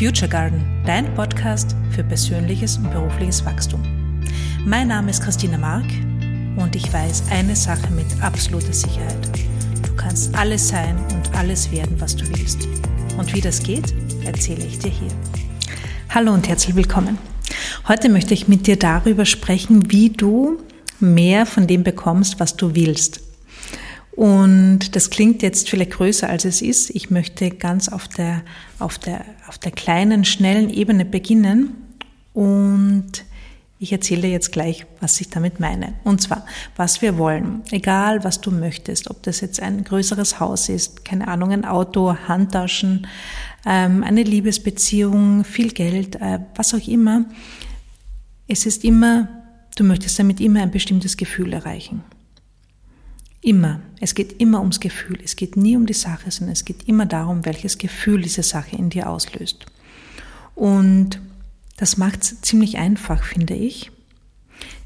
Future Garden, dein Podcast für persönliches und berufliches Wachstum. Mein Name ist Christina Mark und ich weiß eine Sache mit absoluter Sicherheit. Du kannst alles sein und alles werden, was du willst. Und wie das geht, erzähle ich dir hier. Hallo und herzlich willkommen. Heute möchte ich mit dir darüber sprechen, wie du mehr von dem bekommst, was du willst. Und das klingt jetzt vielleicht größer, als es ist. Ich möchte ganz auf der, auf der, auf der kleinen, schnellen Ebene beginnen. Und ich erzähle dir jetzt gleich, was ich damit meine. Und zwar, was wir wollen. Egal, was du möchtest. Ob das jetzt ein größeres Haus ist, keine Ahnung, ein Auto, Handtaschen, ähm, eine Liebesbeziehung, viel Geld, äh, was auch immer. Es ist immer, du möchtest damit immer ein bestimmtes Gefühl erreichen. Immer. Es geht immer ums Gefühl. Es geht nie um die Sache, sondern es geht immer darum, welches Gefühl diese Sache in dir auslöst. Und das macht es ziemlich einfach, finde ich.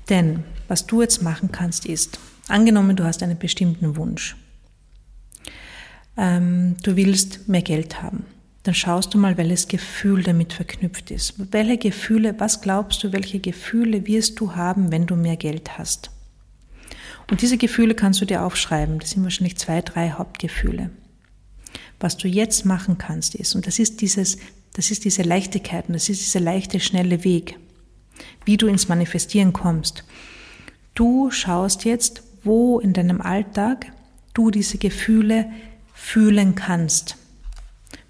Denn was du jetzt machen kannst, ist, angenommen, du hast einen bestimmten Wunsch. Ähm, du willst mehr Geld haben. Dann schaust du mal, welches Gefühl damit verknüpft ist. Welche Gefühle, was glaubst du, welche Gefühle wirst du haben, wenn du mehr Geld hast? Und diese Gefühle kannst du dir aufschreiben. Das sind wahrscheinlich zwei, drei Hauptgefühle. Was du jetzt machen kannst ist, und das ist dieses, das ist diese Leichtigkeit und das ist dieser leichte, schnelle Weg, wie du ins Manifestieren kommst. Du schaust jetzt, wo in deinem Alltag du diese Gefühle fühlen kannst.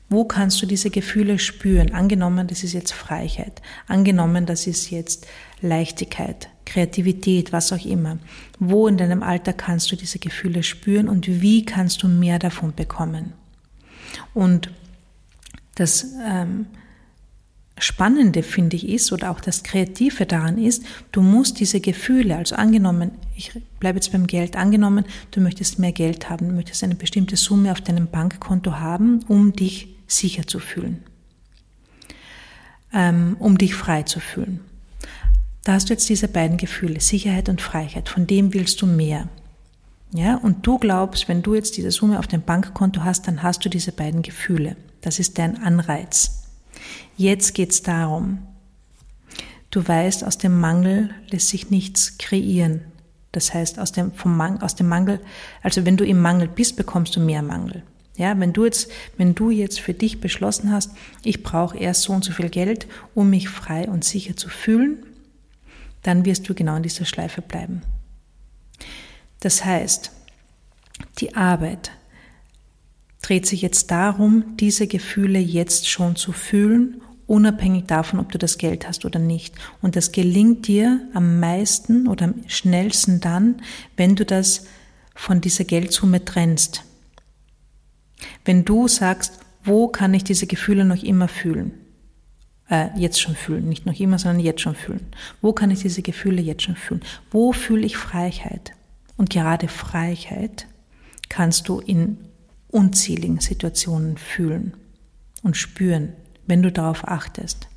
Wo kannst du diese Gefühle spüren? Angenommen, das ist jetzt Freiheit. Angenommen, das ist jetzt Leichtigkeit, Kreativität, was auch immer. Wo in deinem Alter kannst du diese Gefühle spüren und wie kannst du mehr davon bekommen? Und das ähm, Spannende finde ich ist oder auch das Kreative daran ist, du musst diese Gefühle, also angenommen, ich bleibe jetzt beim Geld, angenommen, du möchtest mehr Geld haben, du möchtest eine bestimmte Summe auf deinem Bankkonto haben, um dich sicher zu fühlen, ähm, um dich frei zu fühlen. Da hast du jetzt diese beiden Gefühle, Sicherheit und Freiheit. Von dem willst du mehr. Ja, und du glaubst, wenn du jetzt diese Summe auf dem Bankkonto hast, dann hast du diese beiden Gefühle. Das ist dein Anreiz. Jetzt geht's darum. Du weißt, aus dem Mangel lässt sich nichts kreieren. Das heißt, aus dem, vom Mangel, aus dem Mangel, also wenn du im Mangel bist, bekommst du mehr Mangel. Ja, wenn du jetzt, wenn du jetzt für dich beschlossen hast, ich brauche erst so und so viel Geld, um mich frei und sicher zu fühlen, dann wirst du genau in dieser Schleife bleiben. Das heißt, die Arbeit dreht sich jetzt darum, diese Gefühle jetzt schon zu fühlen, unabhängig davon, ob du das Geld hast oder nicht. Und das gelingt dir am meisten oder am schnellsten dann, wenn du das von dieser Geldsumme trennst. Wenn du sagst, wo kann ich diese Gefühle noch immer fühlen? Äh, jetzt schon fühlen. Nicht noch immer, sondern jetzt schon fühlen. Wo kann ich diese Gefühle jetzt schon fühlen? Wo fühle ich Freiheit? Und gerade Freiheit kannst du in unzähligen Situationen fühlen und spüren, wenn du darauf achtest.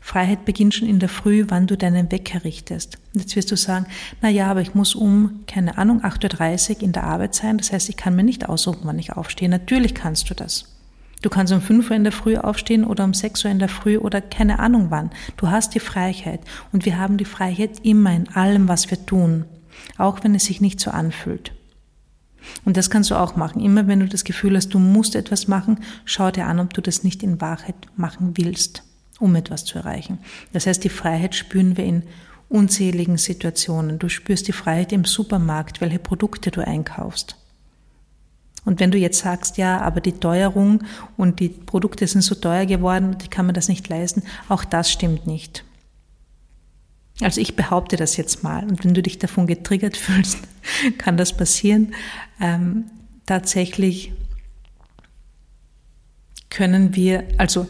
Freiheit beginnt schon in der Früh, wann du deinen Wecker richtest. Jetzt wirst du sagen, na ja, aber ich muss um, keine Ahnung, 8.30 Uhr in der Arbeit sein. Das heißt, ich kann mir nicht aussuchen, wann ich aufstehe. Natürlich kannst du das. Du kannst um 5 Uhr in der Früh aufstehen oder um 6 Uhr in der Früh oder keine Ahnung wann. Du hast die Freiheit und wir haben die Freiheit immer in allem, was wir tun, auch wenn es sich nicht so anfühlt. Und das kannst du auch machen. Immer wenn du das Gefühl hast, du musst etwas machen, schau dir an, ob du das nicht in Wahrheit machen willst, um etwas zu erreichen. Das heißt, die Freiheit spüren wir in unzähligen Situationen. Du spürst die Freiheit im Supermarkt, welche Produkte du einkaufst. Und wenn du jetzt sagst, ja, aber die Teuerung und die Produkte sind so teuer geworden, ich kann mir das nicht leisten, auch das stimmt nicht. Also ich behaupte das jetzt mal. Und wenn du dich davon getriggert fühlst, kann das passieren. Ähm, tatsächlich können wir, also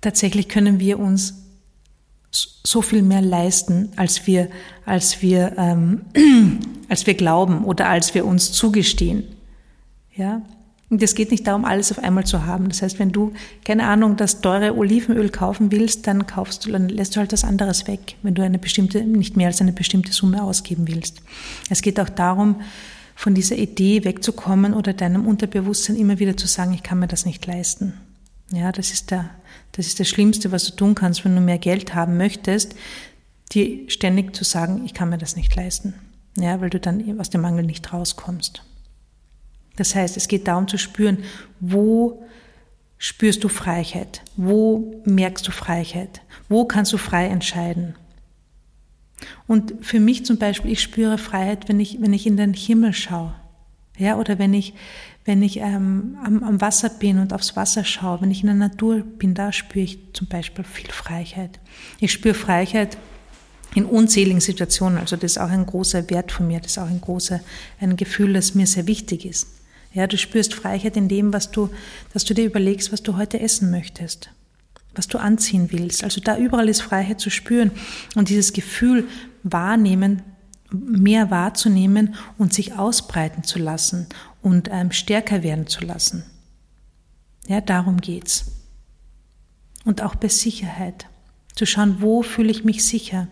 tatsächlich können wir uns so viel mehr leisten, als wir, als wir, ähm, als wir glauben oder als wir uns zugestehen. Ja? Und es geht nicht darum, alles auf einmal zu haben. Das heißt, wenn du, keine Ahnung, das teure Olivenöl kaufen willst, dann kaufst du, dann lässt du halt das anderes weg, wenn du eine bestimmte, nicht mehr als eine bestimmte Summe ausgeben willst. Es geht auch darum, von dieser Idee wegzukommen oder deinem Unterbewusstsein immer wieder zu sagen, ich kann mir das nicht leisten. Ja, das ist der, das ist das Schlimmste, was du tun kannst, wenn du mehr Geld haben möchtest, dir ständig zu sagen, ich kann mir das nicht leisten. Ja, weil du dann aus dem Mangel nicht rauskommst. Das heißt, es geht darum zu spüren, wo spürst du Freiheit? Wo merkst du Freiheit? Wo kannst du frei entscheiden? Und für mich zum Beispiel, ich spüre Freiheit, wenn ich, wenn ich in den Himmel schaue. Ja, oder wenn ich, wenn ich ähm, am, am Wasser bin und aufs Wasser schaue, wenn ich in der Natur bin, da spüre ich zum Beispiel viel Freiheit. Ich spüre Freiheit in unzähligen Situationen. Also das ist auch ein großer Wert von mir, das ist auch ein großer, ein Gefühl, das mir sehr wichtig ist. Ja, du spürst Freiheit in dem, was du, dass du dir überlegst, was du heute essen möchtest, was du anziehen willst. Also da überall ist Freiheit zu spüren und dieses Gefühl wahrnehmen, mehr wahrzunehmen und sich ausbreiten zu lassen und ähm, stärker werden zu lassen. Ja, darum geht's. Und auch bei Sicherheit. Zu schauen, wo fühle ich mich sicher?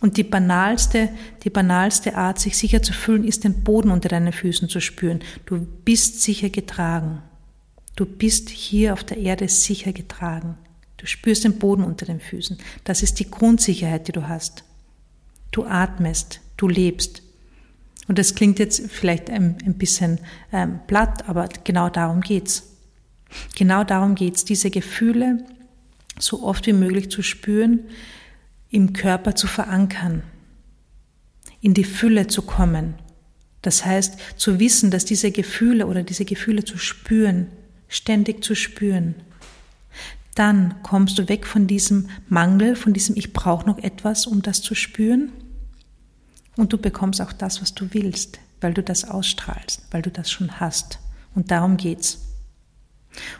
Und die banalste, die banalste Art, sich sicher zu fühlen, ist den Boden unter deinen Füßen zu spüren. Du bist sicher getragen. Du bist hier auf der Erde sicher getragen. Du spürst den Boden unter den Füßen. Das ist die Grundsicherheit, die du hast. Du atmest, du lebst. Und das klingt jetzt vielleicht ein, ein bisschen ähm, platt, aber genau darum geht's. Genau darum geht's, diese Gefühle so oft wie möglich zu spüren, im Körper zu verankern, in die Fülle zu kommen. Das heißt, zu wissen, dass diese Gefühle oder diese Gefühle zu spüren, ständig zu spüren. Dann kommst du weg von diesem Mangel, von diesem Ich brauche noch etwas, um das zu spüren. Und du bekommst auch das, was du willst, weil du das ausstrahlst, weil du das schon hast. Und darum geht's.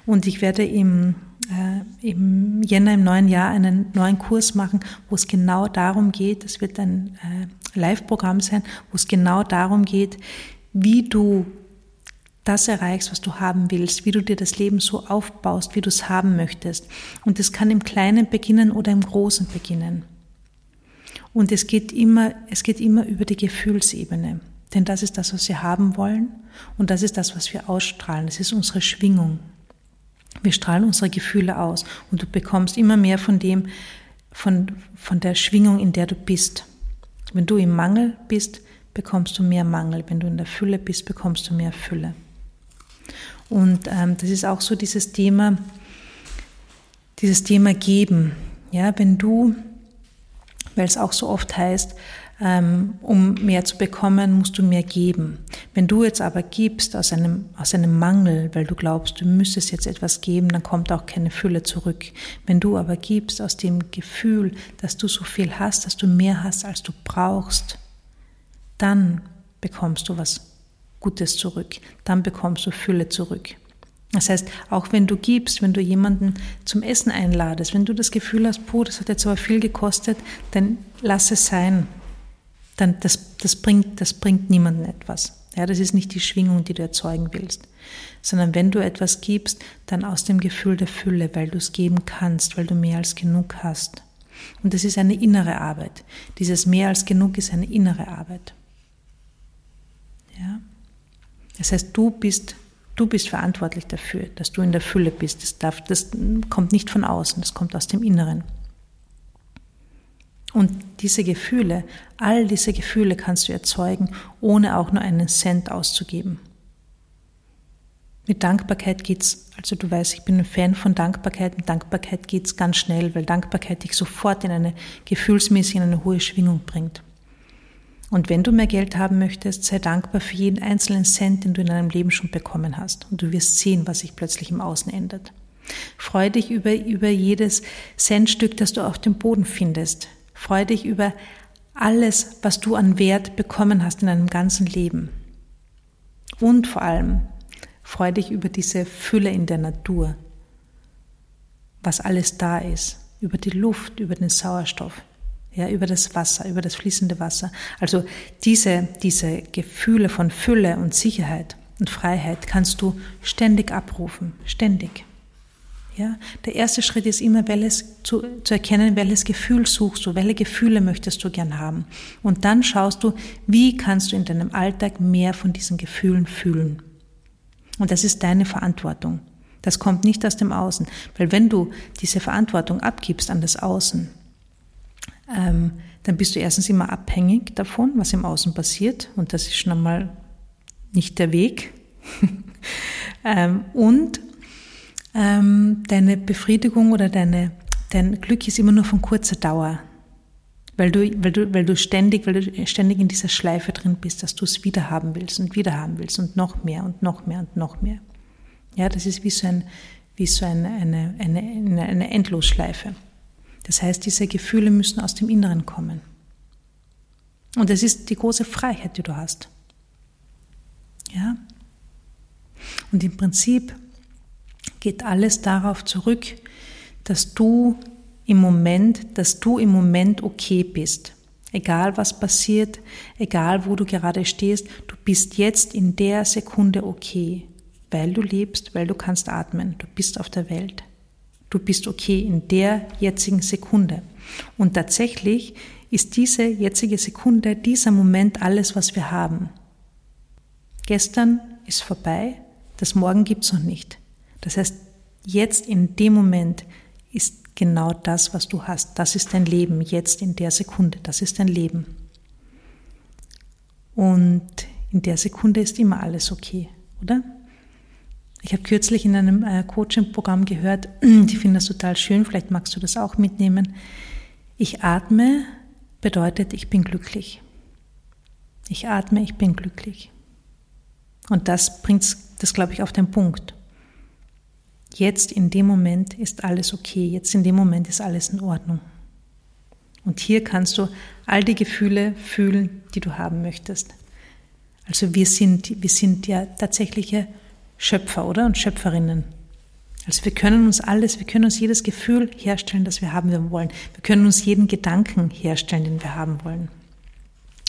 Und ich werde im äh, im Jänner im neuen Jahr einen neuen Kurs machen, wo es genau darum geht, es wird ein äh, Live-Programm sein, wo es genau darum geht, wie du das erreichst, was du haben willst, wie du dir das Leben so aufbaust, wie du es haben möchtest. Und es kann im Kleinen beginnen oder im Großen beginnen. Und es geht immer, es geht immer über die Gefühlsebene. Denn das ist das, was wir haben wollen und das ist das, was wir ausstrahlen. Das ist unsere Schwingung. Wir strahlen unsere Gefühle aus und du bekommst immer mehr von dem, von, von der Schwingung, in der du bist. Wenn du im Mangel bist, bekommst du mehr Mangel. Wenn du in der Fülle bist, bekommst du mehr Fülle. Und ähm, das ist auch so dieses Thema, dieses Thema Geben. Ja, wenn du, weil es auch so oft heißt, um mehr zu bekommen, musst du mehr geben. Wenn du jetzt aber gibst aus einem, aus einem Mangel, weil du glaubst, du müsstest jetzt etwas geben, dann kommt auch keine Fülle zurück. Wenn du aber gibst aus dem Gefühl, dass du so viel hast, dass du mehr hast, als du brauchst, dann bekommst du was Gutes zurück. Dann bekommst du Fülle zurück. Das heißt, auch wenn du gibst, wenn du jemanden zum Essen einladest, wenn du das Gefühl hast, puh, das hat jetzt aber viel gekostet, dann lass es sein dann das, das, bringt, das bringt niemandem etwas. Ja, das ist nicht die Schwingung, die du erzeugen willst, sondern wenn du etwas gibst, dann aus dem Gefühl der Fülle, weil du es geben kannst, weil du mehr als genug hast. Und das ist eine innere Arbeit. Dieses mehr als genug ist eine innere Arbeit. Ja? Das heißt, du bist, du bist verantwortlich dafür, dass du in der Fülle bist. Das, darf, das kommt nicht von außen, das kommt aus dem Inneren. Und diese Gefühle, all diese Gefühle kannst du erzeugen, ohne auch nur einen Cent auszugeben. Mit Dankbarkeit geht's, also du weißt, ich bin ein Fan von Dankbarkeit. Mit Dankbarkeit geht's ganz schnell, weil Dankbarkeit dich sofort in eine gefühlsmäßig in eine hohe Schwingung bringt. Und wenn du mehr Geld haben möchtest, sei dankbar für jeden einzelnen Cent, den du in deinem Leben schon bekommen hast. Und du wirst sehen, was sich plötzlich im Außen ändert. Freu dich über, über jedes Centstück, das du auf dem Boden findest. Freu dich über alles, was du an Wert bekommen hast in deinem ganzen Leben. Und vor allem freu dich über diese Fülle in der Natur, was alles da ist, über die Luft, über den Sauerstoff, ja, über das Wasser, über das fließende Wasser. Also diese, diese Gefühle von Fülle und Sicherheit und Freiheit kannst du ständig abrufen, ständig. Ja, der erste Schritt ist immer, welches, zu, zu erkennen, welches Gefühl suchst du, welche Gefühle möchtest du gern haben. Und dann schaust du, wie kannst du in deinem Alltag mehr von diesen Gefühlen fühlen. Und das ist deine Verantwortung. Das kommt nicht aus dem Außen. Weil wenn du diese Verantwortung abgibst an das Außen, ähm, dann bist du erstens immer abhängig davon, was im Außen passiert. Und das ist schon einmal nicht der Weg. ähm, und ähm, deine Befriedigung oder deine, dein Glück ist immer nur von kurzer Dauer. Weil du, weil du, weil du ständig, weil du ständig in dieser Schleife drin bist, dass du es wieder haben willst und wieder haben willst und noch mehr und noch mehr und noch mehr. Ja, das ist wie so, ein, wie so eine, eine, eine, eine Endlosschleife. Das heißt, diese Gefühle müssen aus dem Inneren kommen. Und das ist die große Freiheit, die du hast. Ja? Und im Prinzip geht alles darauf zurück, dass du im Moment, dass du im Moment okay bist. Egal was passiert, egal wo du gerade stehst, du bist jetzt in der Sekunde okay weil du lebst, weil du kannst atmen. Du bist auf der Welt. Du bist okay in der jetzigen Sekunde. Und tatsächlich ist diese jetzige Sekunde, dieser Moment alles, was wir haben. Gestern ist vorbei, das Morgen gibt's noch nicht. Das heißt, jetzt in dem Moment ist genau das, was du hast. Das ist dein Leben, jetzt in der Sekunde. Das ist dein Leben. Und in der Sekunde ist immer alles okay, oder? Ich habe kürzlich in einem äh, Coaching-Programm gehört, die finden das total schön, vielleicht magst du das auch mitnehmen. Ich atme bedeutet, ich bin glücklich. Ich atme, ich bin glücklich. Und das bringt das, glaube ich, auf den Punkt. Jetzt in dem Moment ist alles okay, jetzt in dem Moment ist alles in Ordnung. Und hier kannst du all die Gefühle fühlen, die du haben möchtest. Also wir sind, wir sind ja tatsächliche Schöpfer, oder? Und Schöpferinnen. Also wir können uns alles, wir können uns jedes Gefühl herstellen, das wir haben wollen. Wir können uns jeden Gedanken herstellen, den wir haben wollen.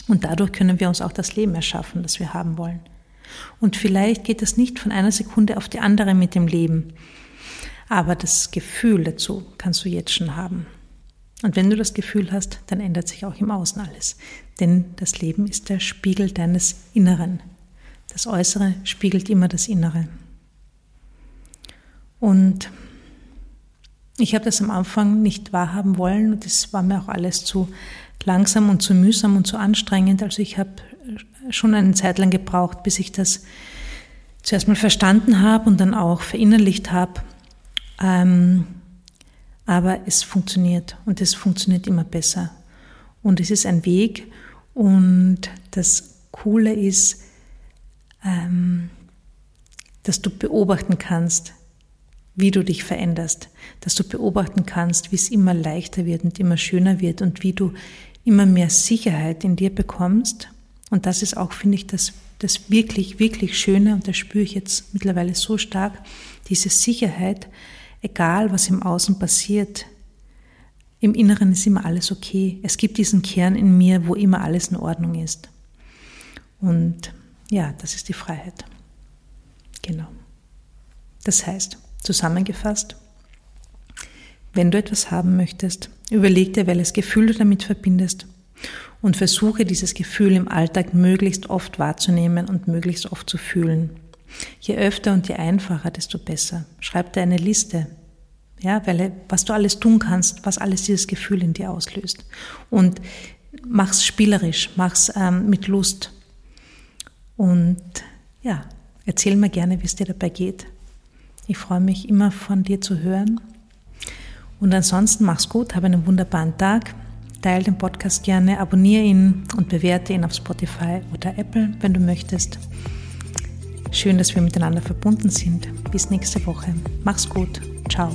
Und dadurch können wir uns auch das Leben erschaffen, das wir haben wollen. Und vielleicht geht es nicht von einer Sekunde auf die andere mit dem Leben. Aber das Gefühl dazu kannst du jetzt schon haben. Und wenn du das Gefühl hast, dann ändert sich auch im Außen alles. Denn das Leben ist der Spiegel deines Inneren. Das Äußere spiegelt immer das Innere. Und ich habe das am Anfang nicht wahrhaben wollen und das war mir auch alles zu langsam und zu mühsam und zu anstrengend. Also ich habe schon eine Zeit lang gebraucht, bis ich das zuerst mal verstanden habe und dann auch verinnerlicht habe. Ähm, aber es funktioniert und es funktioniert immer besser. Und es ist ein Weg und das Coole ist, ähm, dass du beobachten kannst, wie du dich veränderst, dass du beobachten kannst, wie es immer leichter wird und immer schöner wird und wie du immer mehr Sicherheit in dir bekommst. Und das ist auch, finde ich, das, das wirklich, wirklich Schöne und das spüre ich jetzt mittlerweile so stark, diese Sicherheit, egal was im Außen passiert, im Inneren ist immer alles okay. Es gibt diesen Kern in mir, wo immer alles in Ordnung ist. Und ja, das ist die Freiheit. Genau. Das heißt, zusammengefasst, wenn du etwas haben möchtest, überleg dir, welches Gefühl du damit verbindest und versuche dieses Gefühl im Alltag möglichst oft wahrzunehmen und möglichst oft zu fühlen. Je öfter und je einfacher, desto besser. Schreib dir eine Liste, ja, weil, was du alles tun kannst, was alles dieses Gefühl in dir auslöst. Und mach's spielerisch, mach's ähm, mit Lust. Und ja, erzähl mir gerne, wie es dir dabei geht. Ich freue mich immer von dir zu hören. Und ansonsten mach's gut, habe einen wunderbaren Tag. Teile den Podcast gerne, abonniere ihn und bewerte ihn auf Spotify oder Apple, wenn du möchtest. Schön, dass wir miteinander verbunden sind. Bis nächste Woche. Mach's gut. Ciao.